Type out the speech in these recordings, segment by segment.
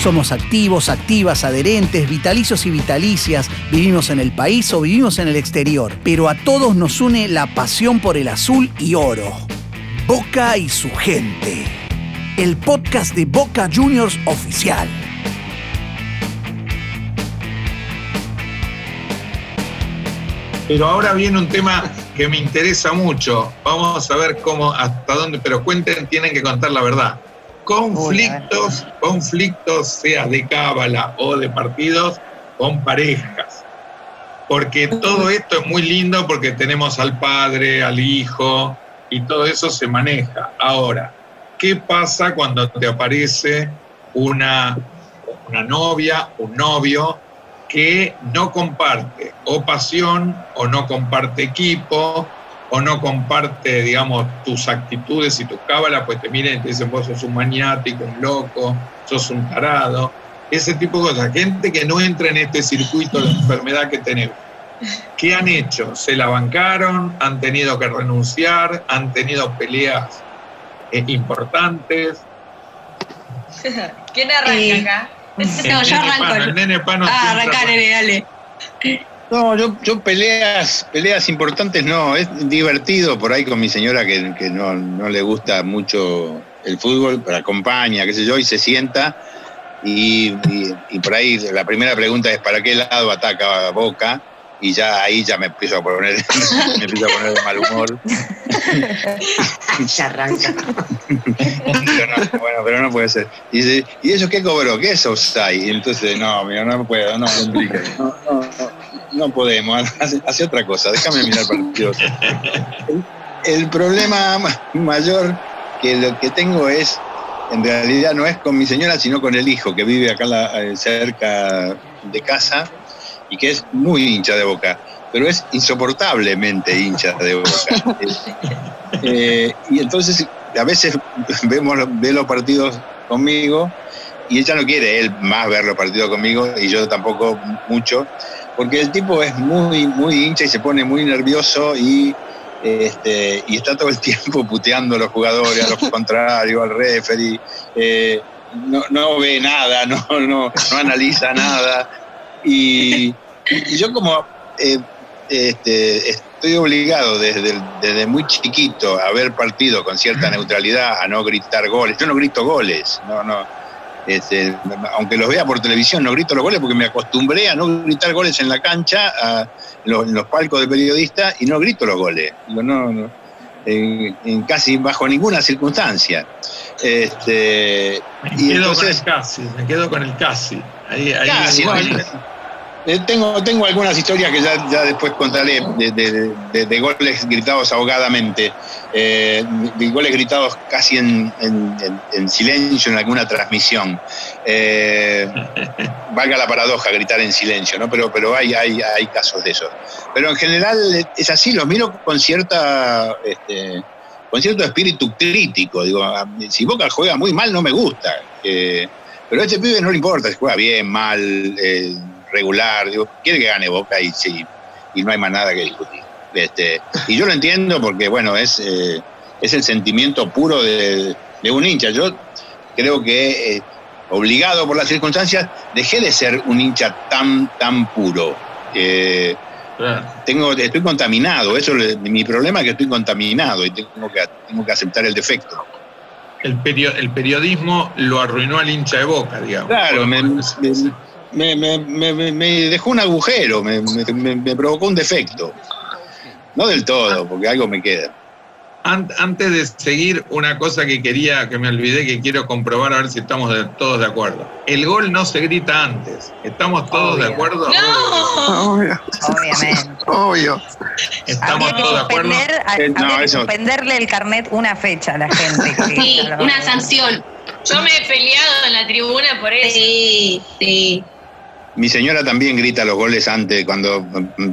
Somos activos, activas, adherentes, vitalicios y vitalicias, vivimos en el país o vivimos en el exterior, pero a todos nos une la pasión por el azul y oro. Boca y su gente. El podcast de Boca Juniors oficial. Pero ahora viene un tema que me interesa mucho. Vamos a ver cómo, hasta dónde, pero cuenten, tienen que contar la verdad. Conflictos, conflictos, sea de cábala o de partidos, con parejas. Porque todo esto es muy lindo porque tenemos al padre, al hijo, y todo eso se maneja. Ahora, ¿qué pasa cuando te aparece una, una novia, un novio que no comparte o pasión o no comparte equipo o no comparte, digamos, tus actitudes y tus cábalas, pues te miren y te dicen, vos sos un maniático, un loco, sos un tarado, ese tipo de cosas. Gente que no entra en este circuito de enfermedad que tenemos. ¿Qué han hecho? ¿Se la bancaron? ¿Han tenido que renunciar? ¿Han tenido peleas eh, importantes? ¿Quién arranca Eh, acá? No, yo arranco. Pano, el nene Pano Ah, arranca, arranca. nene, dale. No, yo, yo peleas, peleas importantes no, es divertido por ahí con mi señora que, que no, no le gusta mucho el fútbol, pero acompaña, qué sé yo, y se sienta y, y- y por ahí la primera pregunta es ¿para qué lado ataca a Boca? Y ya ahí ya me empiezo a poner, me empiezo a poner de mal humor. Ya arranca. Pero no, bueno, pero no puede ser. Y dice, ¿y eso qué cobró? ¿Qué es offside? Y entonces, no, mira, no puedo, no, no, no, no, no podemos, hace, hace otra cosa, déjame mirar partidos. El, el problema ma- mayor que lo que tengo es, en realidad no es con mi señora, sino con el hijo que vive acá la- eh, cerca de casa y que es muy hincha de boca, pero es insoportablemente hincha de boca. Eh, y entonces a veces vemos, ve los partidos conmigo y ella no quiere él más ver los partidos conmigo y yo tampoco mucho, porque el tipo es muy, muy hincha y se pone muy nervioso y, este, y está todo el tiempo puteando a los jugadores, a los contrarios, al referee. eh, no, no ve nada, no, no, no analiza nada. Y, y yo como eh, este, estoy obligado desde, desde muy chiquito a ver partidos con cierta neutralidad, a no gritar goles. Yo no grito goles, no, no. Este, aunque los vea por televisión, no grito los goles porque me acostumbré a no gritar goles en la cancha, a- en, los, en los palcos de periodistas, y no grito los goles. Digo, no, no, en, en casi bajo ninguna circunstancia. Este, Me y quedo entonces, con el casi, me quedo con el casi. Ahí, ahí Casi, igual. ¿no? Eh, tengo, tengo algunas historias que ya, después contaré de, de- de- de goles gritados ahogadamente, eh, de goles gritados casi en, en- en- en silencio en alguna transmisión. Eh, valga la paradoja gritar en silencio, ¿no? Pero, pero hay, hay, hay casos de eso. Pero en general es así, los miro con cierta este, con cierto espíritu crítico. Digo, si Boca juega muy mal no me gusta. Eh, pero a este pibe no le importa si juega bien, mal, eh, regular. Digo, quiere que gane Boca y, sí, y no hay más nada que discutir. Este, y yo lo entiendo porque, bueno, es, eh, es el sentimiento puro de, de un hincha. Yo creo que, eh, obligado por las circunstancias, dejé de ser un hincha tan, tan puro. Eh, Claro. tengo, estoy contaminado. Eso es mi problema es que estoy contaminado y tengo que, tengo que aceptar el defecto. El, perio- el periodismo lo arruinó al hincha de boca, digamos. Claro, me, me- me- me- me dejó un agujero, me, me- me- me provocó un defecto. No del todo, porque algo me queda. An- Antes de seguir, una cosa que quería, que me olvidé, que quiero comprobar a ver si estamos de- todos de acuerdo. El gol no se grita antes. ¿Estamos todos de acuerdo? ¡No! Obvio, Obviamente. obvio. ¿Estamos todos de acuerdo? a- Eh, no, que eso- suspenderle el carnet una fecha a la gente. que Sí, una sanción. Yo me he peleado en la tribuna por eso. Sí, sí. Mi señora también grita los goles antes, cuando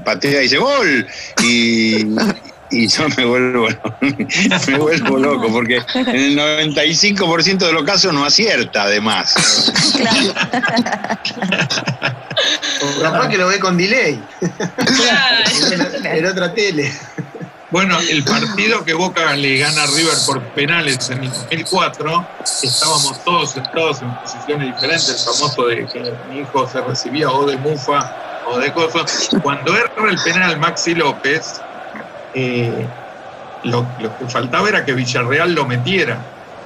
patea y dice ¡Gol! Y, y yo me vuelvo, me vuelvo loco, porque en el 95% de los casos no acierta, además. O capaz que lo ve con delay. Claro. En, en otra tele. Bueno, el partido que Boca le gana a River por penales en el 2004, estábamos todos sentados en posiciones diferentes, el famoso de que mi hijo se recibía o de mufa o de cosas. Cuando erra el penal Maxi López, eh, lo, que faltaba era que Villarreal lo metiera.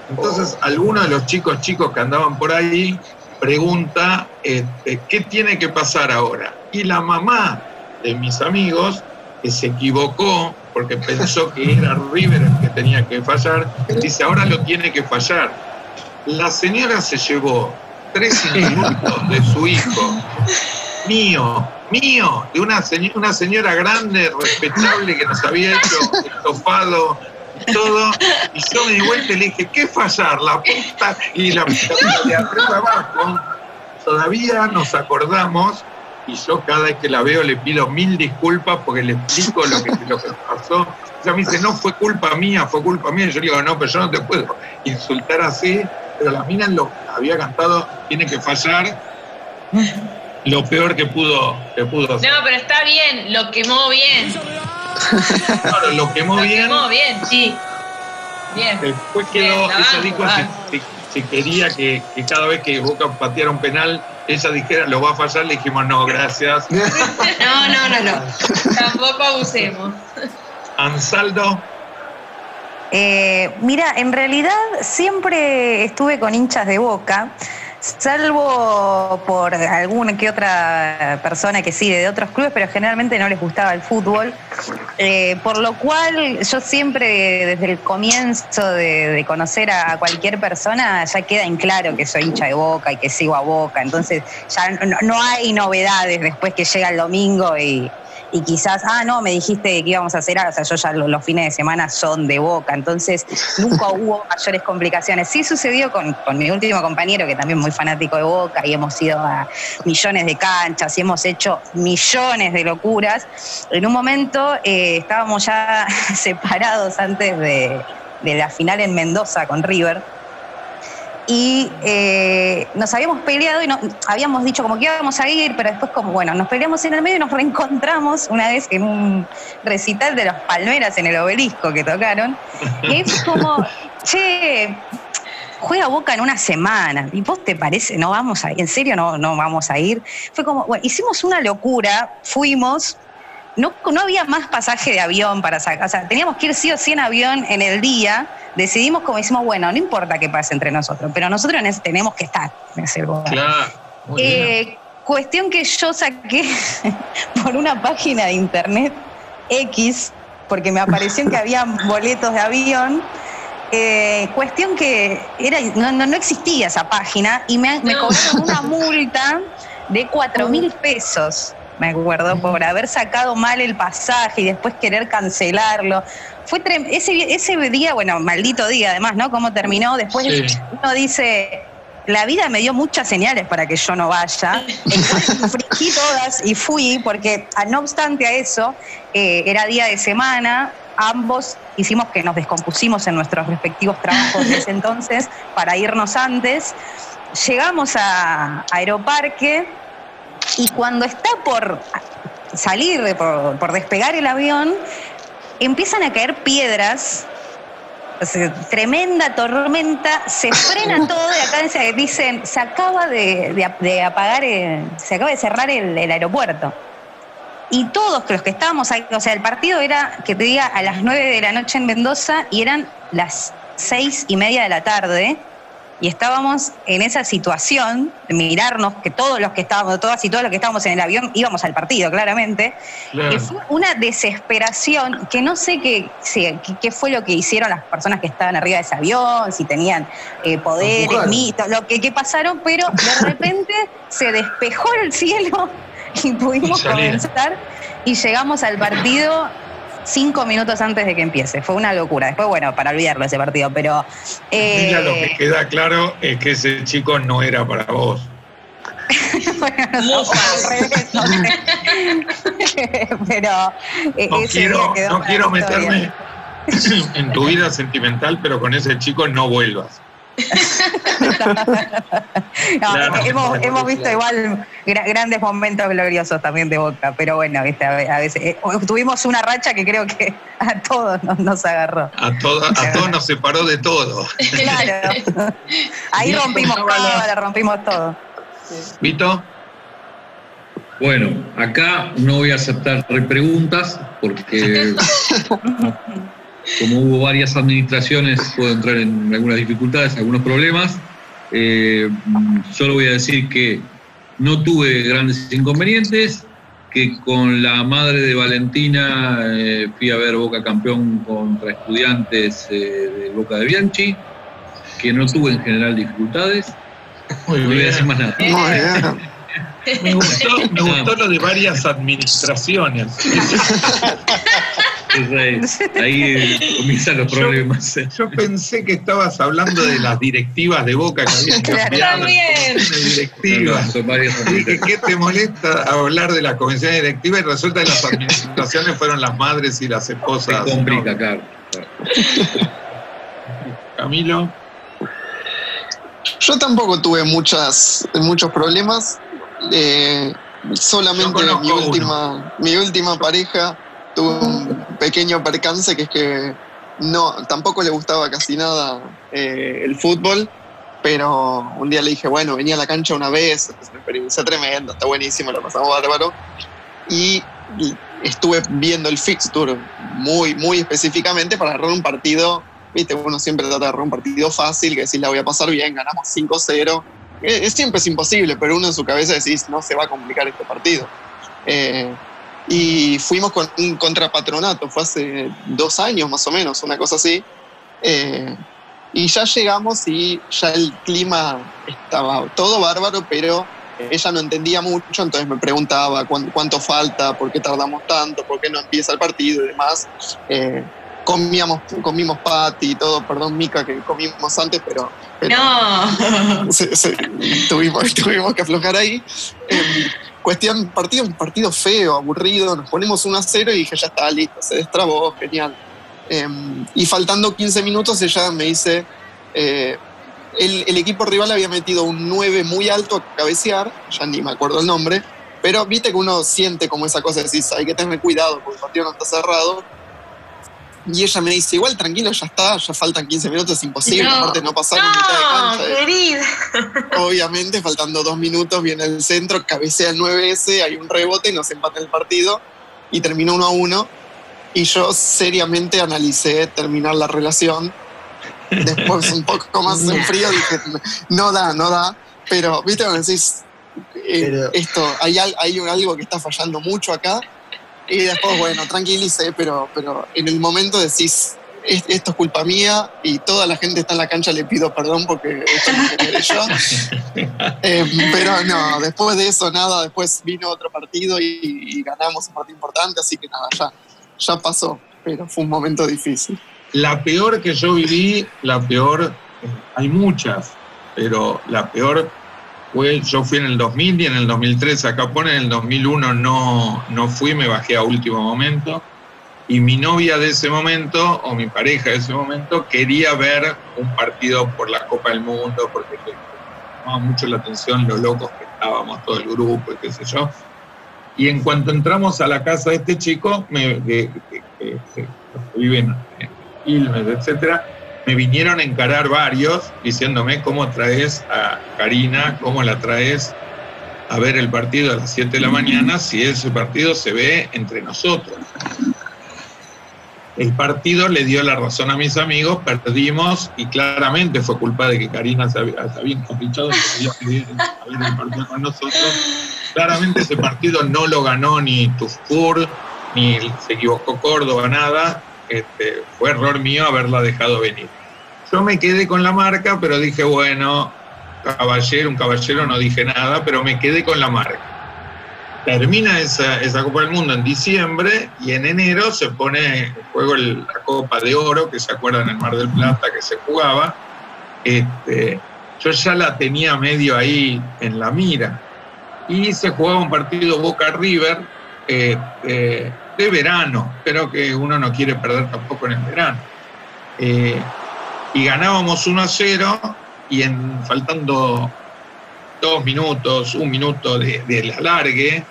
Entonces, alguno de los chicos chicos que andaban por ahí pregunta, este, ¿qué tiene que pasar ahora? Y la mamá de mis amigos, que se equivocó porque pensó que era River el que tenía que fallar, dice, ahora lo tiene que fallar. La señora se llevó tres insultos de su hijo, mío, mío, de una, señora, una señora grande, respetable, que nos había hecho estofado y todo, y yo me di vuelta y le dije, ¿qué fallar? La puta y la puta de arriba abajo. Todavía nos acordamos y yo cada vez que la veo le pido mil disculpas porque le explico lo que, lo que pasó. Ella me dice, no fue culpa mía, fue culpa mía. Y yo le digo, no, pero yo no te puedo insultar así. Pero la mina lo había cantado, tiene que fallar lo peor que pudo, que pudo hacer. No, pero está bien, lo quemó bien. Claro, lo quemó Lo bien. quemó bien, sí. Bien. Después quedó, Bien, la ella dijo. Si quería que, que cada vez que Boca pateara un penal, ella dijera, lo va a fallar, le dijimos, no, gracias. No, no, no, no. Tampoco abusemos. Ansaldo, Eh, mira, en realidad siempre estuve con hinchas de boca, salvo por alguna que otra persona que sí, de otros clubes, pero generalmente no les gustaba el fútbol. Eh, por lo cual yo siempre, desde el comienzo de, de conocer a cualquier persona, ya queda en claro que soy hincha de boca y que sigo a boca. Entonces ya no, no hay novedades después que llega el domingo y, y quizás, ah, no, me dijiste que íbamos a hacer algo, o sea, yo ya lo- los, fines de semana son de boca, entonces nunca hubo mayores complicaciones. Sí sucedió con, con mi último compañero, que también es muy fanático de boca, y hemos ido a millones de canchas y hemos hecho millones de locuras. En un momento eh, estábamos ya separados antes de, de la final en Mendoza con River y eh, nos habíamos peleado y no- habíamos dicho como que íbamos a ir, pero después como, bueno, nos peleamos en el medio y nos reencontramos una vez en un recital de los Palmeras en el obelisco que tocaron. Y fue como, che, juega Boca en una semana. ¿Y vos te parece? ¿No vamos a ir? ¿En serio no, no vamos a ir? Fue como, bueno, hicimos una locura, fuimos, no, no había más pasaje de avión para sacar, o sea, teníamos que ir sí o sí en avión en el día. Decidimos como decimos, bueno, no importa qué pase entre nosotros, pero nosotros ese- tenemos que estar en ese lugar. claro. Muy bien. Eh, cuestión que yo saqué por una página de internet X, porque me apareció que había boletos de avión. Eh, cuestión que era, no, no- no existía esa página y me, me cobraron una multa de 4 mil pesos, me acuerdo, por haber sacado mal el pasaje y después querer cancelarlo. Fue ese, ese día, bueno, maldito día además, ¿no? ¿Cómo terminó? Después Sí. uno dice, la vida me dio muchas señales para que yo no vaya. Entonces infringí todas y fui, porque ah, no obstante a eso, eh, era día de semana, ambos hicimos que nos descompusimos en nuestros respectivos trabajos de ese entonces para irnos antes. Llegamos a Aeroparque y cuando está por salir, por, por despegar el avión, empiezan a caer piedras o sea, tremenda tormenta, se frena todo y acá dicen, se acaba de, de- de apagar, el- se acaba de cerrar el, el aeropuerto. Y todos los que estábamos ahí, o sea, el partido era, que te diga, a las 9 de la noche en Mendoza y eran las seis y media de la tarde. Y estábamos en esa situación de mirarnos, que todos los que estábamos, todas y todos los que estábamos en el avión íbamos al partido, claramente. Claro. Que fue una desesperación que no sé qué, qué- fue lo que hicieron las personas que estaban arriba de ese avión, si tenían eh, poderes, mitos, lo que, qué pasaron, pero de repente se despejó el cielo y pudimos Y comenzar y llegamos al partido cinco minutos antes de que empiece. Fue una locura. Después, bueno, para olvidarlo ese partido, pero... eh, Mira, lo que queda claro es que ese chico no era para vos. bueno, no, Mufas. al revés, no sé. pero eh, No ese quiero, no meterme en tu vida sentimental, pero con ese chico no vuelvas. Hemos, visto igual grandes momentos gloriosos también de Boca, pero bueno, a, veces eh, tuvimos una racha que creo que a todos nos, agarró. A, a todos nos separó de todo. Claro. Ahí rompimos todo, rompimos todo. ¿Vito? Bueno, acá no voy a aceptar preguntas porque como hubo varias administraciones puedo entrar en algunas dificultades, algunos problemas. Eh, solo voy a decir que no tuve grandes inconvenientes, que con la madre de Valentina eh, fui a ver Boca campeón contra estudiantes eh, de Boca de Bianchi, que no tuve en general dificultades. no voy a decir más nada. Me gustó, lo de varias administraciones. Ahí comienzan los problemas. Yo, pensé que estabas hablando de las directivas de Boca que habían cambiado. directivas. Dije, ¿qué te molesta hablar de la convención directiva? Y resulta que las administraciones fueron las madres y las esposas. Se complica, claro. Camilo. Yo tampoco tuve muchas, muchos problemas. Eh, solamente mi última, mi última pareja tuvo un pequeño percance que es que no, tampoco le gustaba casi nada eh, el fútbol, pero un día le dije, bueno, venía a la cancha una vez, es una experiencia tremenda, está buenísimo, lo pasamos bárbaro. Y estuve viendo el fixture muy, muy específicamente para agarrar un partido, viste, uno siempre trata de agarrar un partido fácil, que decís, la voy a pasar bien, ganamos 5-0, eh, siempre es imposible, pero uno en su cabeza decís, no se va a complicar este partido. Eh, y fuimos con un contrapatronato, fue hace dos años más o menos, una cosa así. Eh, y ya llegamos y ya el clima estaba todo bárbaro, pero ella no entendía mucho, entonces me preguntaba cuánto, falta, por qué tardamos tanto, por qué no empieza el partido y demás comíamos, comimos patty y todo, perdón Mica que comimos antes, pero, no. tuvimos, tuvimos que aflojar ahí. Em, cuestión, partido, un partido feo, aburrido, nos ponemos 1 a 0 y dije, ya está, listo, se destrabó, genial. Em, y faltando 15 minutos ella me dice, eh, el, el, equipo rival había metido un 9 muy alto a cabecear, ya ni me acuerdo el nombre, pero viste que uno siente como esa cosa, decís, hay que tener cuidado porque el partido no está cerrado y ella me dice, igual tranquilo, ya está, ya faltan 15 minutos, es imposible, aparte no pasaron no, mitad de cancha. Querida. Obviamente, faltando dos minutos, viene el centro, cabecea el 9S, hay un rebote, nos empata el partido y terminó uno a uno. Y yo seriamente analicé terminar la relación. Después, un poco más en frío, dije, no da, no da. Pero, viste, cuando decís, eh, esto, hay, hay algo que está fallando mucho acá y después, bueno, tranquilice, pero, pero en el momento decís, esto es culpa mía y toda la gente está en la cancha, le pido perdón porque esto no yo. Eh, pero no, después de eso nada, después vino otro partido y, ganamos un partido importante, así que nada, ya, ya pasó, pero fue un momento difícil. La peor que yo viví, la peor, eh, hay muchas, pero la peor yo fui en el 2000 y en el 2003 a Capón, en el 2001 no, no fui, me bajé a último momento. Y mi novia de ese momento, o mi pareja de ese momento, quería ver un partido por la Copa del Mundo, porque le llamaba mucho la atención lo locos que estábamos, todo el grupo y qué sé yo. Y en cuanto entramos a la casa de este chico, que, vive en etcétera, me vinieron a encarar varios diciéndome cómo traes a Karina, cómo la traes a ver el partido a las 7 de la mañana si ese partido se ve entre nosotros. El partido le dio la razón a mis amigos, perdimos y claramente fue culpa de que Karina se había, encaprichado y quería ver el partido con nosotros. Claramente ese partido no lo ganó ni Tufur, ni se equivocó Córdoba, nada este, fue error mío haberla dejado venir. Yo me quedé con la marca, pero dije, bueno, caballero, un caballero no dije nada, pero me quedé con la marca. Termina esa, Copa del Mundo en diciembre y en enero se pone en juego la Copa de Oro, que se acuerdan en Mar del Plata que se jugaba. Este, yo ya la tenía medio ahí en la mira. Y se jugaba un partido Boca River. Este, de verano, pero que uno no quiere perder tampoco en el verano. Eh, y ganábamos 1 a 0 y en faltando dos minutos, un minuto de, del alargue,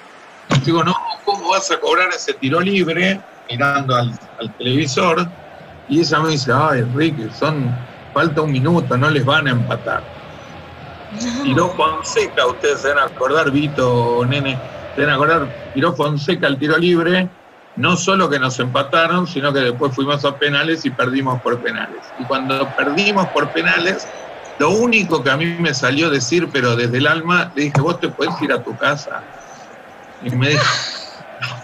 digo, no, ¿cómo vas a cobrar ese tiro libre? Mirando al, al televisor, y ella me dice, ay, Ricky, son, falta un minuto, no les van a empatar. Tiró Fonseca, ustedes se van a acordar, Vito, nene, se van a acordar, tiró Fonseca el tiro libre, no solo que nos empataron, sino que después fuimos a penales y perdimos por penales. Y cuando perdimos por penales, lo único que a mí me salió decir, pero desde el alma, le dije, vos te puedes ir a tu casa. Y me dijo,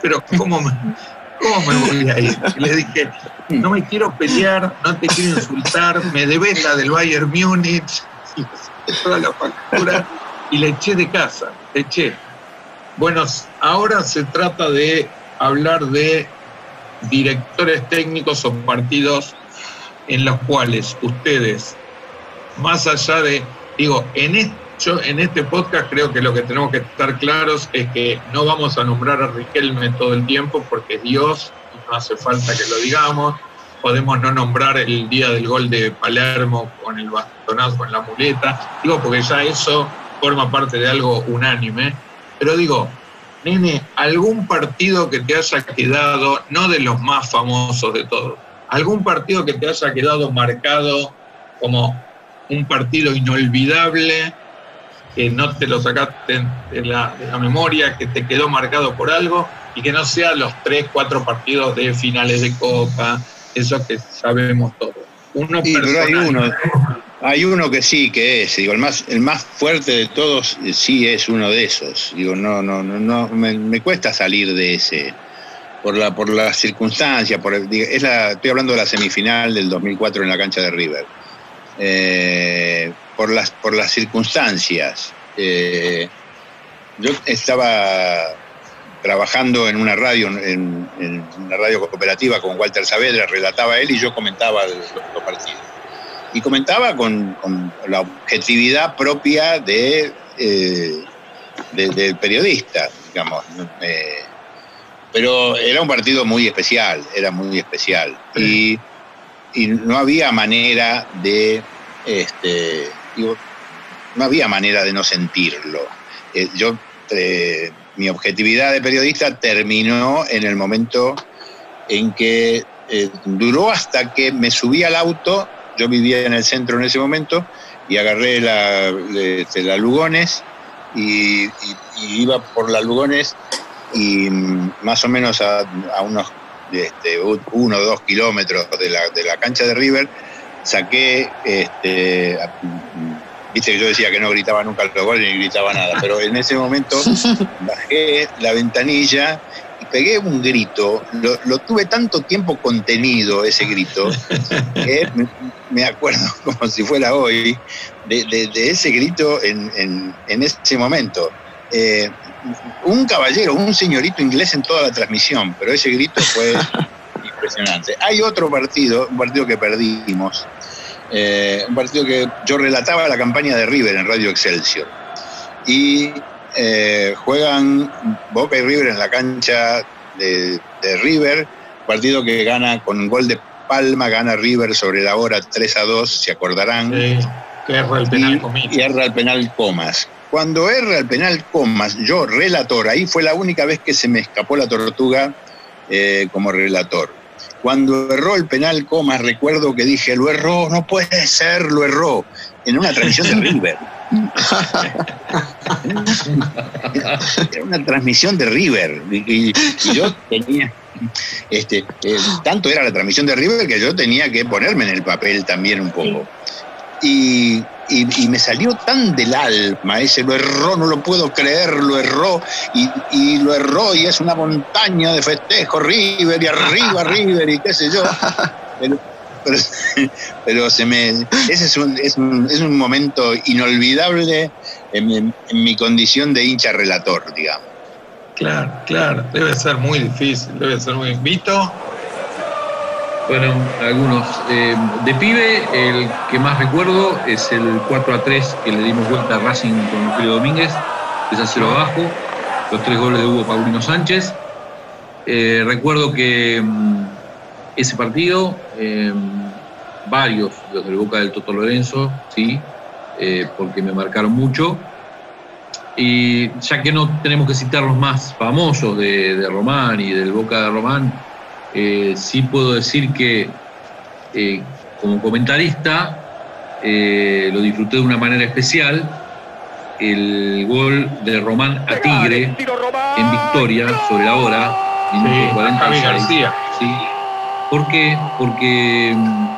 pero ¿cómo me, cómo me voy a ir? Y le dije, no me quiero pelear, no te quiero insultar, me debes la del Bayern Múnich, toda la factura, y le eché de casa, le eché. Bueno, ahora se trata de hablar de directores técnicos o partidos en los cuales ustedes, más allá de, digo, en hecho, en este podcast creo que lo que tenemos que estar claros es que no vamos a nombrar a Riquelme todo el tiempo porque es Dios no hace falta que lo digamos. Podemos no nombrar el día del gol de Palermo con el bastonazo, con la muleta, digo, porque ya eso forma parte de algo unánime. Pero digo, nene, algún partido que te haya quedado, no de los más famosos de todos, algún partido que te haya quedado marcado como un partido inolvidable, que no te lo sacaste de la, de la memoria, que te quedó marcado por algo, y que no sea los tres, cuatro partidos de finales de Copa, eso que sabemos todos. Uno Sí, pero hay uno, hay uno que sí que es, digo, el más, el más fuerte de todos eh, sí es uno de esos. Digo, no, no, no, me, cuesta salir de ese por la, por el- digo, es la, estoy hablando de la semifinal del 2004 en la cancha de River. Eh, por las, por las circunstancias. Eh, yo estaba trabajando en una radio, en, una radio cooperativa con Walter Saavedra, relataba él y yo comentaba los partidos. Y comentaba con, con la objetividad propia de, eh, de- del periodista, digamos. Eh, pero era un partido muy especial, era muy especial. Y, y no había manera de, este, digo, no había manera de no sentirlo. Eh, yo, eh, mi objetividad de periodista terminó en el momento en que eh, duró hasta que me subí al auto, yo vivía en el centro en ese momento, y agarré la, este, la Lugones y, y- y iba por la Lugones y mm, más o menos a, a unos este, uno o dos kilómetros de la, de la cancha de River, saqué, este, viste que yo decía que no gritaba nunca los goles ni gritaba nada, pero en ese momento bajé la ventanilla pegué un grito, lo, lo tuve tanto tiempo contenido ese grito, que me, me acuerdo como si fuera hoy de, de- de ese grito en, en- en ese momento. Eh, un caballero, un señorito inglés en toda la transmisión, pero ese grito fue impresionante. Hay otro partido, un partido que perdimos, eh, un partido que yo relataba la campaña de River en Radio Excelsior. Y eh, juegan Boca y River en la cancha de, de River, partido que gana con un gol de Palma, gana River sobre la hora 3 a 2, se acordarán Sí, que erra el penal conmigo. y erra el penal Comas. Cuando erra el penal Comas, yo relator, ahí fue la única vez que se me escapó la tortuga eh, como relator. Cuando erró el penal Comas, recuerdo que dije, lo erró, no puede ser, lo erró, en una transmisión de River. Era una transmisión de River. Y, yo tenía, este, eh, tanto era la transmisión de River que yo tenía que ponerme en el papel también un poco. Y, y- y me salió tan del alma ese, lo erró, no lo puedo creer, lo erró, y, y lo erró, y es una montaña de festejo, River, y arriba River, y qué sé yo. Pero, pero, se me, ese es un, es un, es un momento inolvidable en, mi- en mi condición de hincha relator, digamos. Claro, claro. Debe ser muy difícil, debe ser muy. Vito, Bueno, algunos. Eh, de pibe, el que más recuerdo es el 4 a 3 que le dimos vuelta a Racing con Julio Domínguez, 3 a 0 abajo, los tres goles de Hugo Paulino Sánchez. Eh, recuerdo que mm, ese partido, eh, varios, los del Boca del Toto Lorenzo, sí, eh, porque me marcaron mucho. Y ya que no tenemos que citar los más famosos de, de Román y del Boca de Román, eh, sí puedo decir que eh, como comentarista eh, lo disfruté de una manera especial. El gol de Román a Tigre en victoria sobre la hora, minuto Sí, 46. Javi García. Sí. ¿Por qué? Porque mm,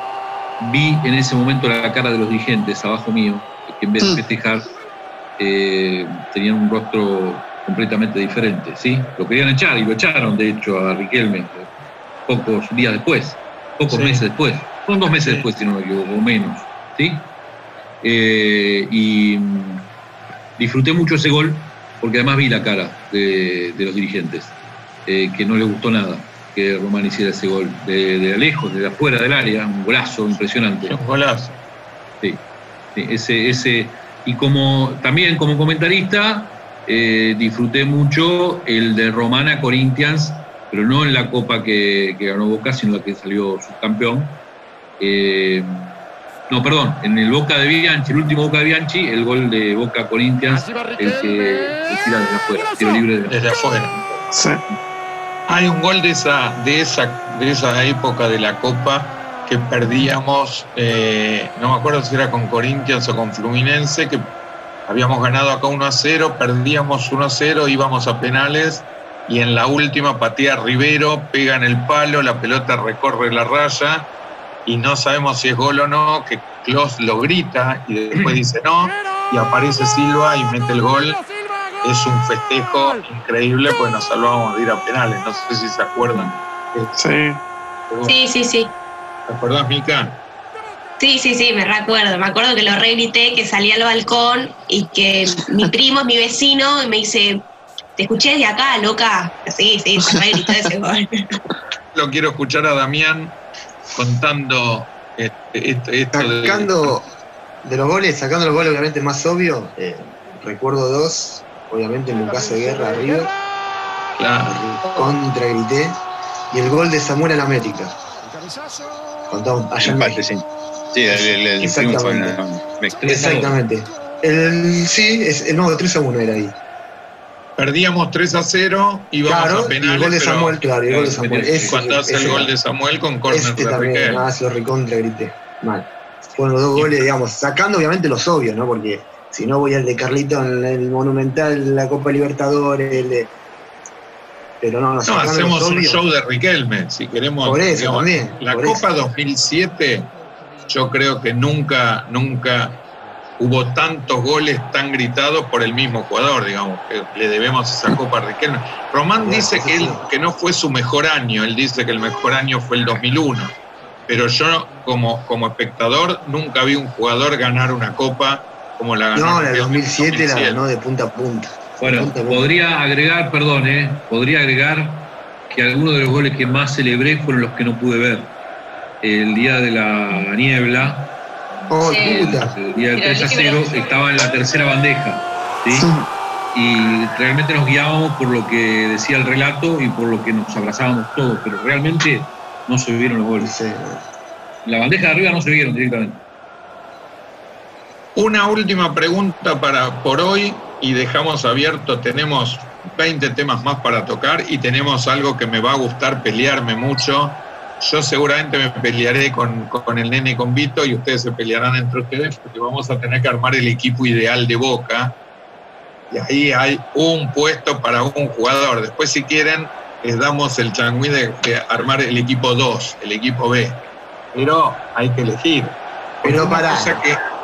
vi en ese momento la cara de los dirigentes abajo mío, que en vez de Mm. festejar eh, tenían un rostro completamente diferente, ¿sí? Lo querían echar y lo echaron, de hecho, a Riquelme pocos días después, pocos Sí. meses después, son dos meses Sí. después, si no me equivoco, o menos, ¿sí? Eh, y mm, disfruté mucho ese gol porque además vi la cara de, de los dirigentes, eh, que no les gustó nada que Román hiciera ese gol de, de lejos, de afuera del área, un golazo impresionante. Un golazo. Sí, sí, ese, ese, y como también como comentarista eh, disfruté mucho el de Romana Corinthians, pero no en la copa que, que ganó Boca, sino la que salió subcampeón. Eh, no, perdón, en el Boca de Bianchi, el último Boca de Bianchi, el gol de Boca Corinthians, el que el tira desde afuera, tiro libre de Desde afuera. Sí. Hay un gol de esa, de esa, de esa época de la Copa que perdíamos, eh, no me acuerdo si era con Corinthians o con Fluminense, que habíamos ganado acá 1 a 0, perdíamos 1 a 0, íbamos a penales y en la última patea Rivero, pega en el palo, la pelota recorre la raya y no sabemos si es gol o no, que Klos lo grita y después dice no, y aparece Silva y mete el gol es un festejo increíble porque nos salvamos de ir a penales. No sé si se acuerdan. Sí. Sí, sí, sí. ¿Te acordás, Mica? Sí, sí, sí, me recuerdo. Me acuerdo que lo regrité, que salí al balcón y que mi primo es mi vecino y me dice, te escuché de acá, loca. Sí, sí, se regritó ese gol. Lo quiero escuchar a Damián contando este, esto, de- Sacando de los goles, sacando los goles obviamente más obvio, eh, recuerdo dos, obviamente en un caso de guerra River, Claro. contra grité, y el gol de Samuel en América. Contamos, allá en Empate, México. sí. Sí, el, el, el triunfo en Exactamente. Exactamente. El, sí, es, el, no, 3 a 1 era ahí. Perdíamos 3 a 0, íbamos Claro, a y el penales. gol de pero Samuel, claro, y el gol de Samuel. Ese- cuando hace el ese gol era. de Samuel con córner Este de también, ah, se lo recontra grité. Mal. Fueron los dos goles, digamos, sacando obviamente los obvios, ¿no? Porque si no voy al de Carlito en el Monumental, la Copa Libertadores, el de. Pero no, no, hacemos un show de Riquelme, si queremos. Por eso digamos, también, La por Copa 2007, yo creo que nunca, nunca hubo tantos goles tan gritados por el mismo jugador, digamos, que le debemos esa Copa a Riquelme. Román Bueno, dice eso que, él, que no fue su mejor año, él dice que el mejor año fue el 2001, pero yo como, como espectador nunca vi un jugador ganar una Copa como la ganó. No, la del Riquelme en 2007 la 2007. ganó de punta a punta. Bueno, Punta a punta. podría agregar, perdón, eh, podría agregar que algunos de los goles que más celebré fueron los que no pude ver. El día de la niebla, Oh, Sí. puta. el día del Pero 3 a sí que 0, me- estaba en la tercera bandeja. ¿sí? Sí. Y realmente nos guiábamos por lo que decía el relato y por lo que nos abrazábamos todos, pero realmente no se vieron los goles. La bandeja de arriba no se vieron directamente. Una última pregunta para por hoy y dejamos abierto, tenemos 20 temas más para tocar y tenemos algo que me va a gustar pelearme mucho. Yo seguramente me pelearé con, con el nene y con Vito y ustedes se pelearán entre ustedes porque vamos a tener que armar el equipo ideal de Boca. Y ahí hay un puesto para un jugador. Después si quieren les damos el changüí de, de armar el equipo 2, el equipo B. Pero hay que elegir. Pero que-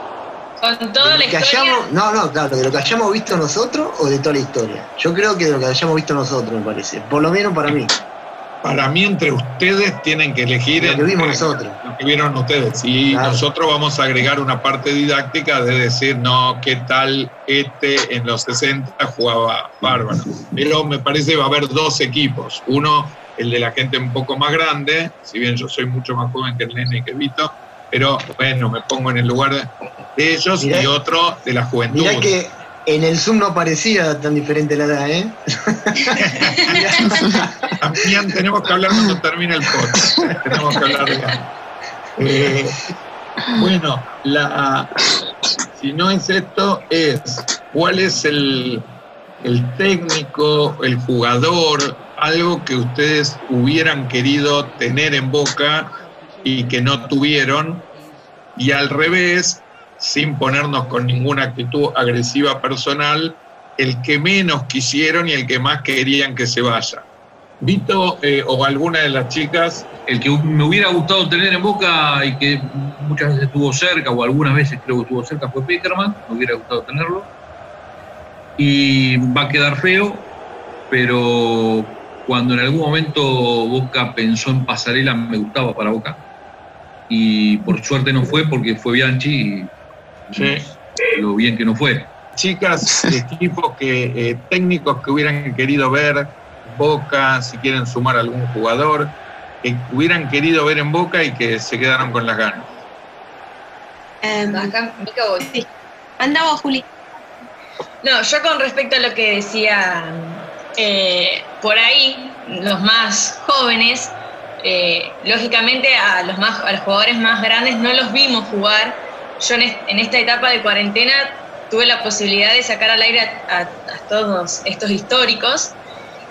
Con toda ¿De la lo que historia. hayamos- no, no, claro, de lo que hayamos visto nosotros o de toda la historia. Yo creo que de lo que hayamos visto nosotros, me parece. Por lo menos para mí. Para mí, entre ustedes tienen que elegir Lo que entre vimos nosotros. lo que vieron ustedes. Y Claro. nosotros vamos a agregar una parte didáctica de decir, no, ¿qué tal este en los 60 jugaba bárbaro? Pero me parece que va a haber dos equipos. Uno, el de la gente un poco más grande, si bien yo soy mucho más joven que el nene y que Vito, pero bueno, me pongo en el lugar de, ellos, Mirá- y otro de la juventud. Mirá que en el Zoom no parecía tan diferente la edad, ¿eh? También tenemos que hablar cuando termine el podcast. tenemos que hablar de Eh, Bueno, la, si no es esto, es cuál es el, el técnico, el jugador, algo que ustedes hubieran querido tener en boca y que no tuvieron, y al revés, sin ponernos con ninguna actitud agresiva personal, el que menos quisieron y el que más querían que se vaya. Vito eh, o alguna de las chicas. El que me hubiera gustado tener en boca y que muchas veces estuvo cerca, o algunas veces creo que estuvo cerca, fue Peterman, me hubiera gustado tenerlo. Y va a quedar feo, pero cuando en algún momento Boca pensó en pasarela, me gustaba para Boca. Y por suerte no fue porque fue Bianchi y Sí. lo bien que no fue. Chicas, equipos que, eh, técnicos que hubieran querido ver Boca, si quieren sumar algún jugador, que hubieran querido ver en Boca y que se quedaron con las ganas. Em, Acá, Mica, vos. anda vos, Juli. No, yo con respecto a lo que decía eh, por ahí, los más jóvenes, eh, lógicamente a los, más, a los jugadores más grandes no los vimos jugar. Yo en, est- en esta etapa de cuarentena tuve la posibilidad de sacar al aire a todos estos históricos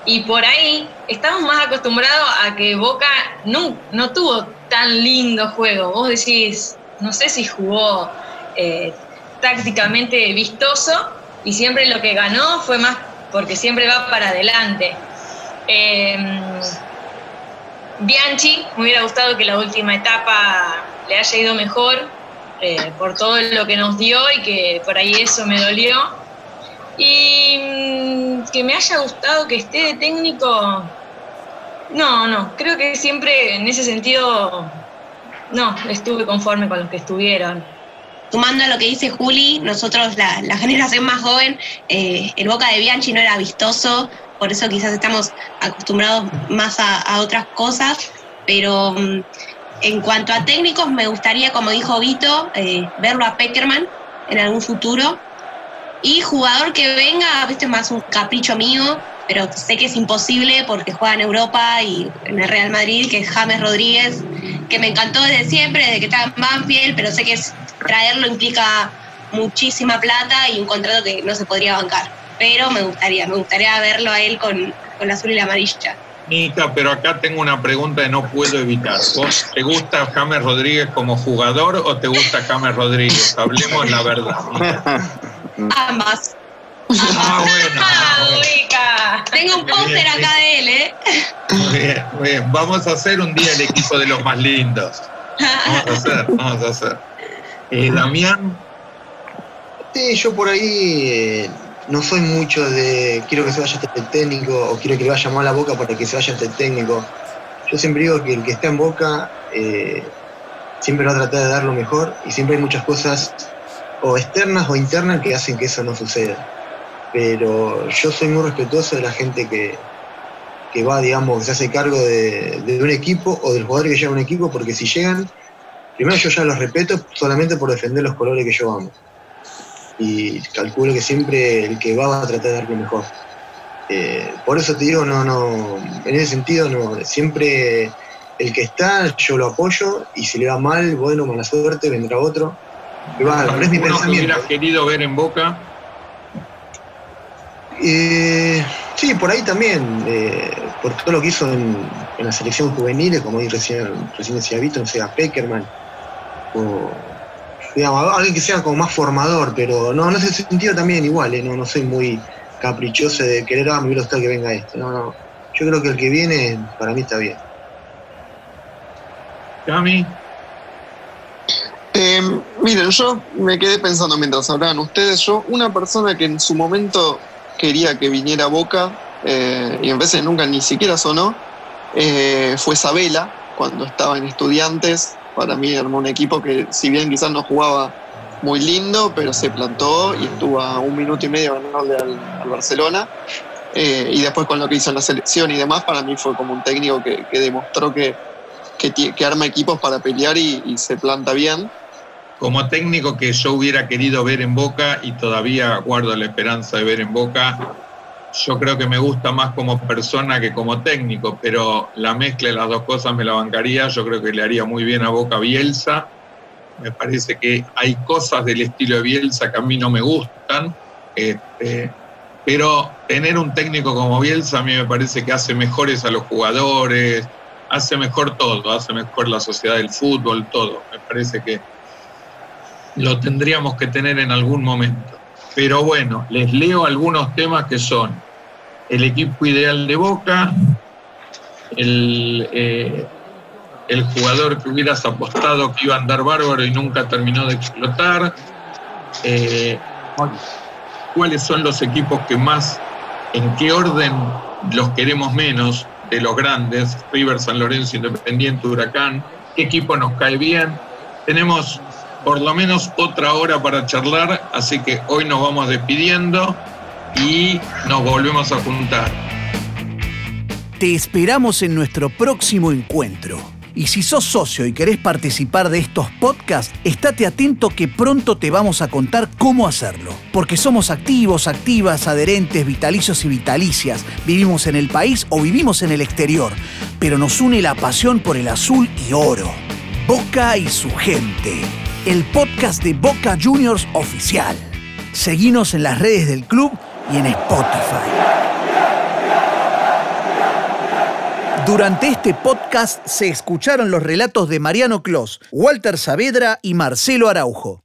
y por ahí estamos más acostumbrados a que Boca no, no tuvo tan lindo juego. Vos decís, no sé si jugó eh, tácticamente vistoso y siempre lo que ganó fue más porque siempre va para adelante. Eh, Bianchi, me hubiera gustado que la última etapa le haya ido mejor eh, por todo lo que nos dio y que por ahí eso me dolió. Y mm, que me haya gustado que esté de técnico, no, no, creo que siempre en ese sentido, no, estuve conforme con los que estuvieron. Sumando a lo que dice Juli, nosotros, la, generación más joven, eh, el Boca de Bianchi no era vistoso, por eso quizás estamos acostumbrados más a, otras cosas, pero mm, en cuanto a técnicos, me gustaría, como dijo Vito, eh, verlo a Peckerman en algún futuro. Y jugador que venga, viste, más un capricho mío, pero sé que es imposible porque juega en Europa y en el Real Madrid, que es James Rodríguez, que me encantó desde siempre, desde que estaba en Banfield, pero sé que es- traerlo implica muchísima plata y un contrato que no se podría bancar. Pero me gustaría, me gustaría verlo a él con, con la azul y la amarilla. Nica, pero acá tengo una pregunta que no puedo evitar. ¿Vos te gusta James Rodríguez como jugador o te gusta James Rodríguez? Hablemos la verdad. Nica. Ambas. Ah, bueno. ah, ¡Ah, bueno. Tengo un póster acá de él, ¿eh? Muy bien, muy bien. Vamos a hacer un día el equipo de los más lindos. Vamos a hacer, vamos a hacer. Eh, Damián, Sí, yo por ahí eh, no soy mucho de quiero que se vaya este técnico o quiero que le vaya mal la boca para que se vaya este técnico. Yo siempre digo que el que está en boca eh, siempre va a tratar de dar lo mejor y siempre hay muchas cosas o externas o internas que hacen que eso no suceda. Pero yo soy muy respetuoso de la gente que, que va, digamos, que se hace cargo de, de un equipo o del jugador que llega a un equipo, porque si llegan, primero yo ya los respeto solamente por defender los colores que yo amo y calculo que siempre el que va va a tratar de dar lo mejor. Eh, por eso te digo, no, no, en ese sentido no, siempre el que está yo lo apoyo y si le va mal, bueno, mala suerte, vendrá otro. Va, pero es mi ¿alguno que pensamiento. hubieras querido ver en Boca? Eh, sí, por ahí también, eh, por todo lo que hizo en, en la selección juvenil, como recién, recién decía Vito, no sé, a Peckerman, o digamos, alguien que sea como más formador, pero no, en ese sentido también igual, eh, no, no soy muy caprichoso de querer, ah, me hubiera gustado que venga este, no, no, yo creo que el que viene para mí está bien. Cami, Eh, miren, yo me quedé pensando mientras hablaban ustedes, yo, una persona que en su momento quería que viniera a Boca, eh, y en veces nunca ni siquiera sonó, eh, fue Sabela, cuando estaba en Estudiantes, para mí armó un equipo que si bien quizás no jugaba muy lindo, pero se plantó y estuvo a un minuto y medio ganarle al, Barcelona. Eh, y después con lo que hizo en la selección y demás, para mí fue como un técnico que, demostró que, arma equipos para pelear y se planta bien. como técnico que yo hubiera querido ver en Boca y todavía guardo la esperanza de ver en Boca, yo creo que me gusta más como persona que como técnico, pero la mezcla de las dos cosas me la bancaría, yo creo que le haría muy bien a Boca Bielsa Me parece que hay cosas del estilo de Bielsa que a mí no me gustan. Este, pero tener un técnico como Bielsa a mí me parece que hace mejores a los jugadores, hace mejor todo, hace mejor la sociedad del fútbol, todo. Me parece que lo tendríamos que tener en algún momento. Pero bueno, les leo algunos temas que son el equipo ideal de Boca, el, eh, el jugador que hubieras apostado que iba a andar bárbaro y nunca terminó de explotar, eh, cuáles son los equipos que más, en qué orden los queremos menos de los grandes, River, San Lorenzo, Independiente, Huracán, qué equipo nos cae bien. Tenemos por lo menos otra hora para charlar, así que hoy nos vamos despidiendo y nos volvemos a juntar. Te esperamos en nuestro próximo encuentro. Y si sos socio y querés participar de estos podcasts, estate atento que pronto te vamos a contar cómo hacerlo. Porque somos activos, activas, adherentes, vitalicios y vitalicias. Vivimos en el país o vivimos en el exterior. Pero nos une la pasión por el azul y oro. Boca y su gente. El podcast de Boca Juniors oficial. Seguinos en las redes del club y en Spotify. Durante este podcast se escucharon los relatos de Mariano Clos, Walter Saavedra y Marcelo Araujo.